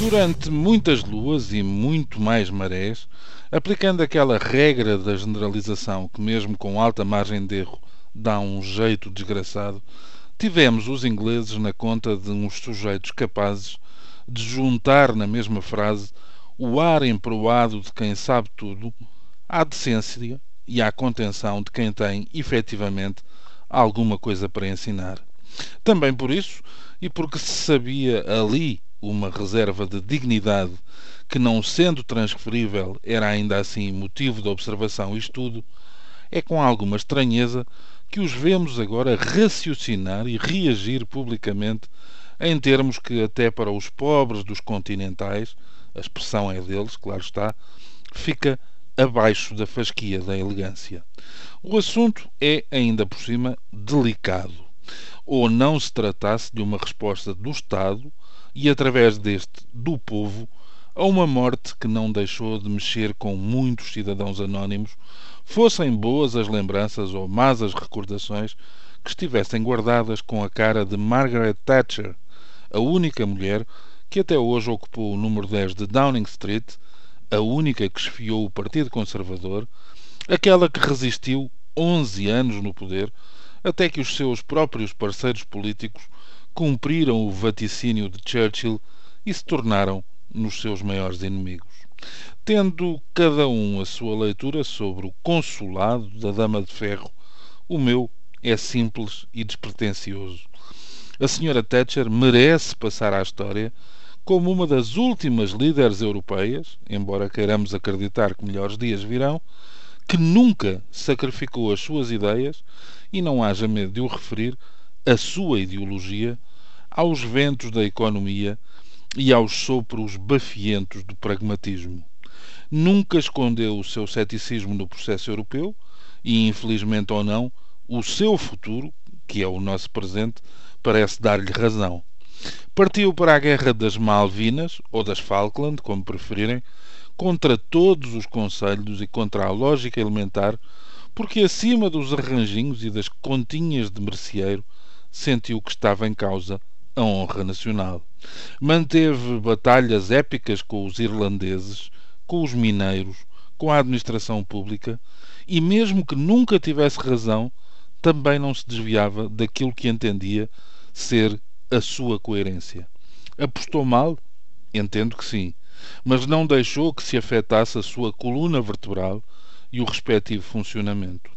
Durante muitas luas e muito mais marés, aplicando aquela regra da generalização que, mesmo com alta margem de erro, dá um jeito desgraçado, tivemos os ingleses na conta de uns sujeitos capazes de juntar na mesma frase o ar emproado de quem sabe tudo à decência e à contenção de quem tem, efetivamente, alguma coisa para ensinar. Também por isso, e porque se sabia ali uma reserva de dignidade que, não sendo transferível, era ainda assim motivo de observação e estudo, é com alguma estranheza que os vemos agora raciocinar e reagir publicamente em termos que, até para os pobres dos continentais, a expressão é deles, claro está, fica abaixo da fasquia da elegância. O assunto é, ainda por cima, delicado. Ou não se tratasse de uma resposta do Estado e, através deste, do povo, a uma morte que não deixou de mexer com muitos cidadãos anónimos, fossem boas as lembranças ou más as recordações que estivessem guardadas com a cara de Margaret Thatcher, a única mulher que até hoje ocupou o número 10 de Downing Street, a única que esfiou o Partido Conservador, aquela que resistiu 11 anos no poder, até que os seus próprios parceiros políticos cumpriram o vaticínio de Churchill e se tornaram nos seus maiores inimigos. Tendo cada um a sua leitura sobre o consulado da Dama de Ferro, o meu é simples e despretensioso. A senhora Thatcher merece passar à história como uma das últimas líderes europeias, embora queiramos acreditar que melhores dias virão, que nunca sacrificou as suas ideias e não haja medo de o referir, a sua ideologia aos ventos da economia e aos sopros bafientos do pragmatismo. Nunca escondeu o seu ceticismo no processo europeu e, infelizmente ou não, o seu futuro, que é o nosso presente, parece dar-lhe razão. Partiu para a Guerra das Malvinas, ou das Falkland, como preferirem, contra todos os conselhos e contra a lógica elementar, porque acima dos arranjinhos e das continhas de merceeiro sentiu que estava em causa a honra nacional. Manteve batalhas épicas com os irlandeses, com os mineiros, com a administração pública e, mesmo que nunca tivesse razão, também não se desviava daquilo que entendia ser a sua coerência. Apostou mal? Entendo que sim, mas não deixou que se afetasse a sua coluna vertebral e o respectivo funcionamento.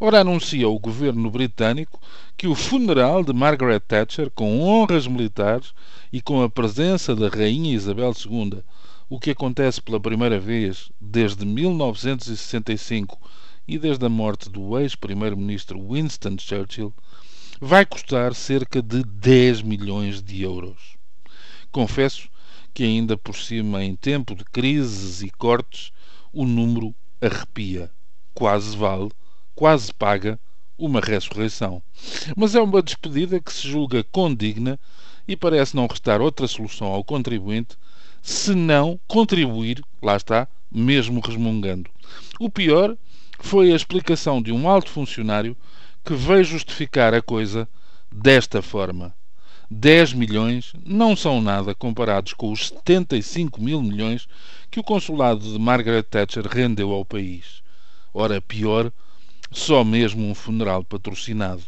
Ora, anuncia o governo britânico que o funeral de Margaret Thatcher, com honras militares e com a presença da Rainha Isabel II, o que acontece pela primeira vez desde 1965 e desde a morte do ex-primeiro-ministro Winston Churchill, vai custar cerca de 10 milhões de euros. Confesso que, ainda por cima, em tempo de crises e cortes, o número arrepia. Quase vale quase paga uma ressurreição. Mas é uma despedida que se julga condigna e parece não restar outra solução ao contribuinte senão contribuir, lá está, mesmo resmungando. O pior foi a explicação de um alto funcionário que veio justificar a coisa desta forma. 10 milhões não são nada comparados com os 75 mil milhões que o consulado de Margaret Thatcher rendeu ao país. Ora, pior só mesmo um funeral patrocinado.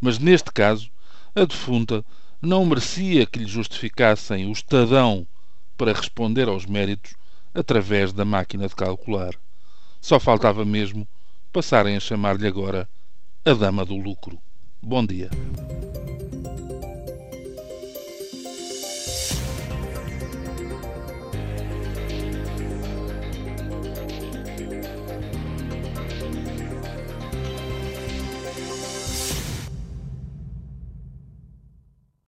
Mas neste caso, a defunta não merecia que lhe justificassem o estadão para responder aos méritos através da máquina de calcular. Só faltava mesmo passarem a chamar-lhe agora a Dama do Lucro. Bom dia.